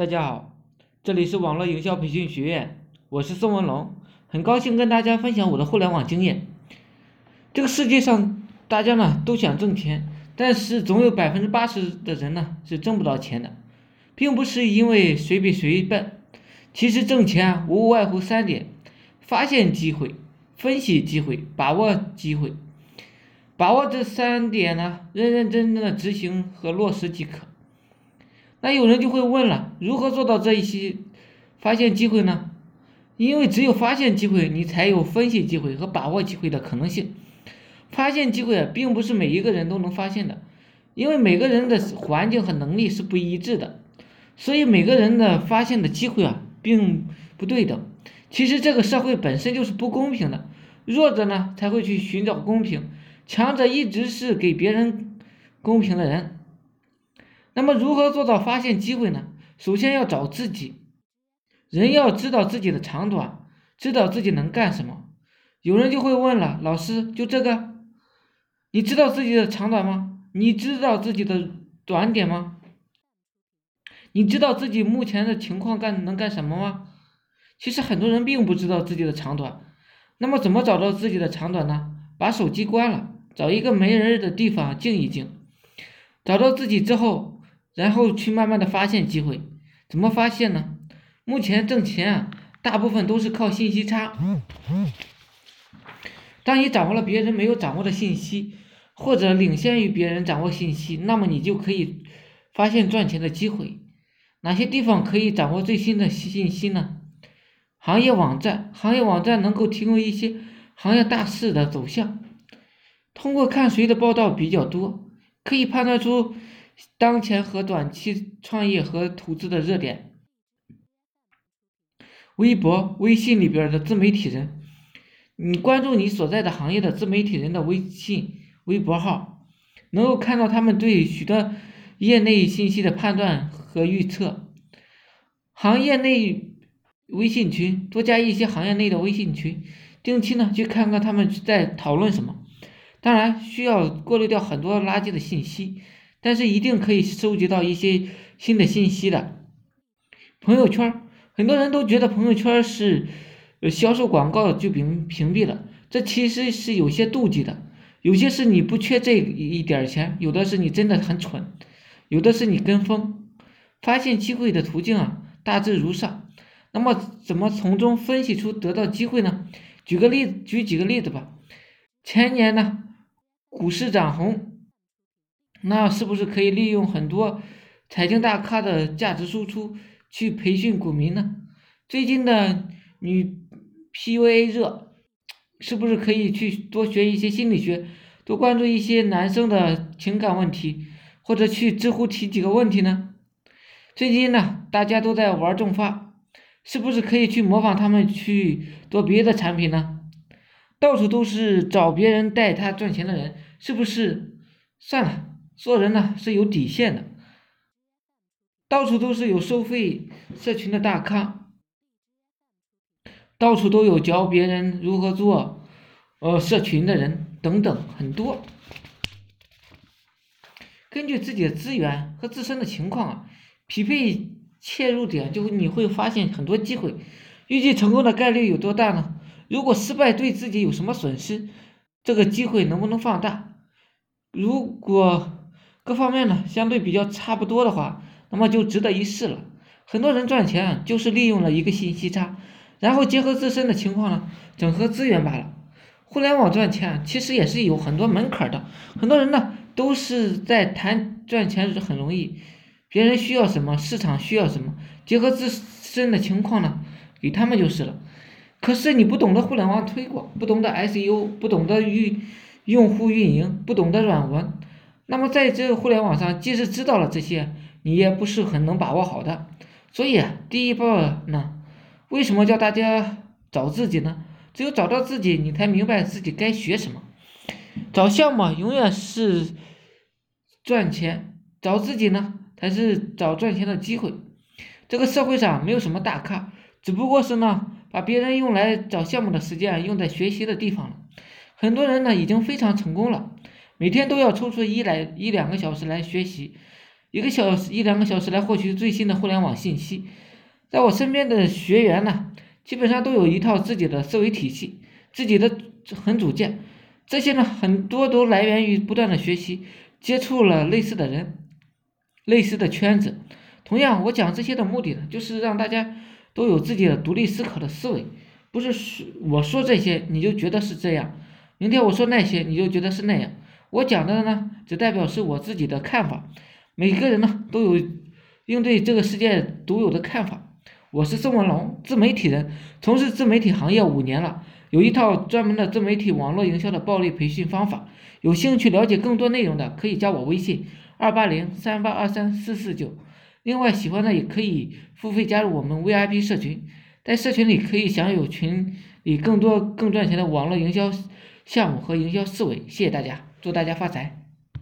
大家好，这里是网络营销培训学院，我是宋文龙，很高兴跟大家分享我的互联网经验。这个世界上，大家呢都想挣钱，但是总有百分之八十的人呢是挣不到钱的，并不是因为谁比谁笨，其实挣钱无外乎三点：发现机会、分析机会、把握机会。把握这三点呢，认认真真的执行和落实即可。那有人就会问了，如何做到这一些发现机会呢？因为只有发现机会，你才有分析机会和把握机会的可能性。发现机会啊，并不是每一个人都能发现的，因为每个人的环境和能力是不一致的，所以每个人的发现的机会啊，并不对等。其实这个社会本身就是不公平的，弱者呢才会去寻找公平，强者一直是给别人公平的人。那么如何做到发现机会呢？首先要找自己，人要知道自己的长短，知道自己能干什么。有人就会问了，老师，就这个，你知道自己的长短吗？你知道自己的短点吗？你知道自己目前的情况干能干什么吗？其实很多人并不知道自己的长短。那么怎么找到自己的长短呢？把手机关了，找一个没人的地方静一静，找到自己之后。然后去慢慢的发现机会，怎么发现呢？目前挣钱啊，大部分都是靠信息差。当你掌握了别人没有掌握的信息，或者领先于别人掌握信息，那么你就可以发现赚钱的机会。哪些地方可以掌握最新的信息呢？行业网站，行业网站能够提供一些行业大势的走向。通过看谁的报道比较多，可以判断出。当前和短期创业和投资的热点，微博、微信里边的自媒体人，你关注你所在的行业的自媒体人的微信、微博号，能够看到他们对许多业内信息的判断和预测。行业内微信群，多加一些行业内的微信群，定期呢去看看他们在讨论什么。当然，需要过滤掉很多垃圾的信息。但是一定可以收集到一些新的信息的。朋友圈，很多人都觉得朋友圈是销售广告就屏屏蔽了，这其实是有些妒忌的。有些是你不缺这一点钱，有的是你真的很蠢，有的是你跟风。发现机会的途径啊，大致如上。那么怎么从中分析出得到机会呢？举个例，举几个例子吧。前年呢，股市涨红。那是不是可以利用很多财经大咖的价值输出去培训股民呢？最近的女 PUA 热，是不是可以去多学一些心理学，多关注一些男生的情感问题，或者去知乎提几个问题呢？最近呢，大家都在玩众发，是不是可以去模仿他们去做别的产品呢？到处都是找别人带他赚钱的人，是不是？算了。做人呢是有底线的，到处都是有收费社群的大咖，到处都有教别人如何做呃社群的人等等很多。根据自己的资源和自身的情况啊，匹配切入点，就你会发现很多机会。预计成功的概率有多大呢？如果失败对自己有什么损失？这个机会能不能放大？如果各方面呢相对比较差不多的话，那么就值得一试了。很多人赚钱就是利用了一个信息差，然后结合自身的情况呢，整合资源罢了。互联网赚钱其实也是有很多门槛的，很多人呢都是在谈赚钱是很容易，别人需要什么，市场需要什么，结合自身的情况呢，给他们就是了。可是你不懂得互联网推广，不懂得 SEO，不懂得运用户运营，不懂得软文。那么在这个互联网上，即使知道了这些，你也不是很能把握好的。所以第一步呢，为什么叫大家找自己呢？只有找到自己，你才明白自己该学什么。找项目永远是赚钱，找自己呢才是找赚钱的机会。这个社会上没有什么大咖，只不过是呢把别人用来找项目的时间用在学习的地方了。很多人呢已经非常成功了。每天都要抽出一来一两个小时来学习，一个小时一两个小时来获取最新的互联网信息。在我身边的学员呢，基本上都有一套自己的思维体系，自己的很主见。这些呢，很多都来源于不断的学习，接触了类似的人，类似的圈子。同样，我讲这些的目的呢，就是让大家都有自己的独立思考的思维，不是我说这些你就觉得是这样，明天我说那些你就觉得是那样。我讲的呢，只代表是我自己的看法。每个人呢，都有应对这个世界独有的看法。我是宋文龙，自媒体人，从事自媒体行业五年了，有一套专门的自媒体网络营销的暴力培训方法。有兴趣了解更多内容的，可以加我微信：二八零三八二三四四九。另外，喜欢的也可以付费加入我们 VIP 社群，在社群里可以享有群里更多更赚钱的网络营销项目和营销思维。谢谢大家，祝大家发财！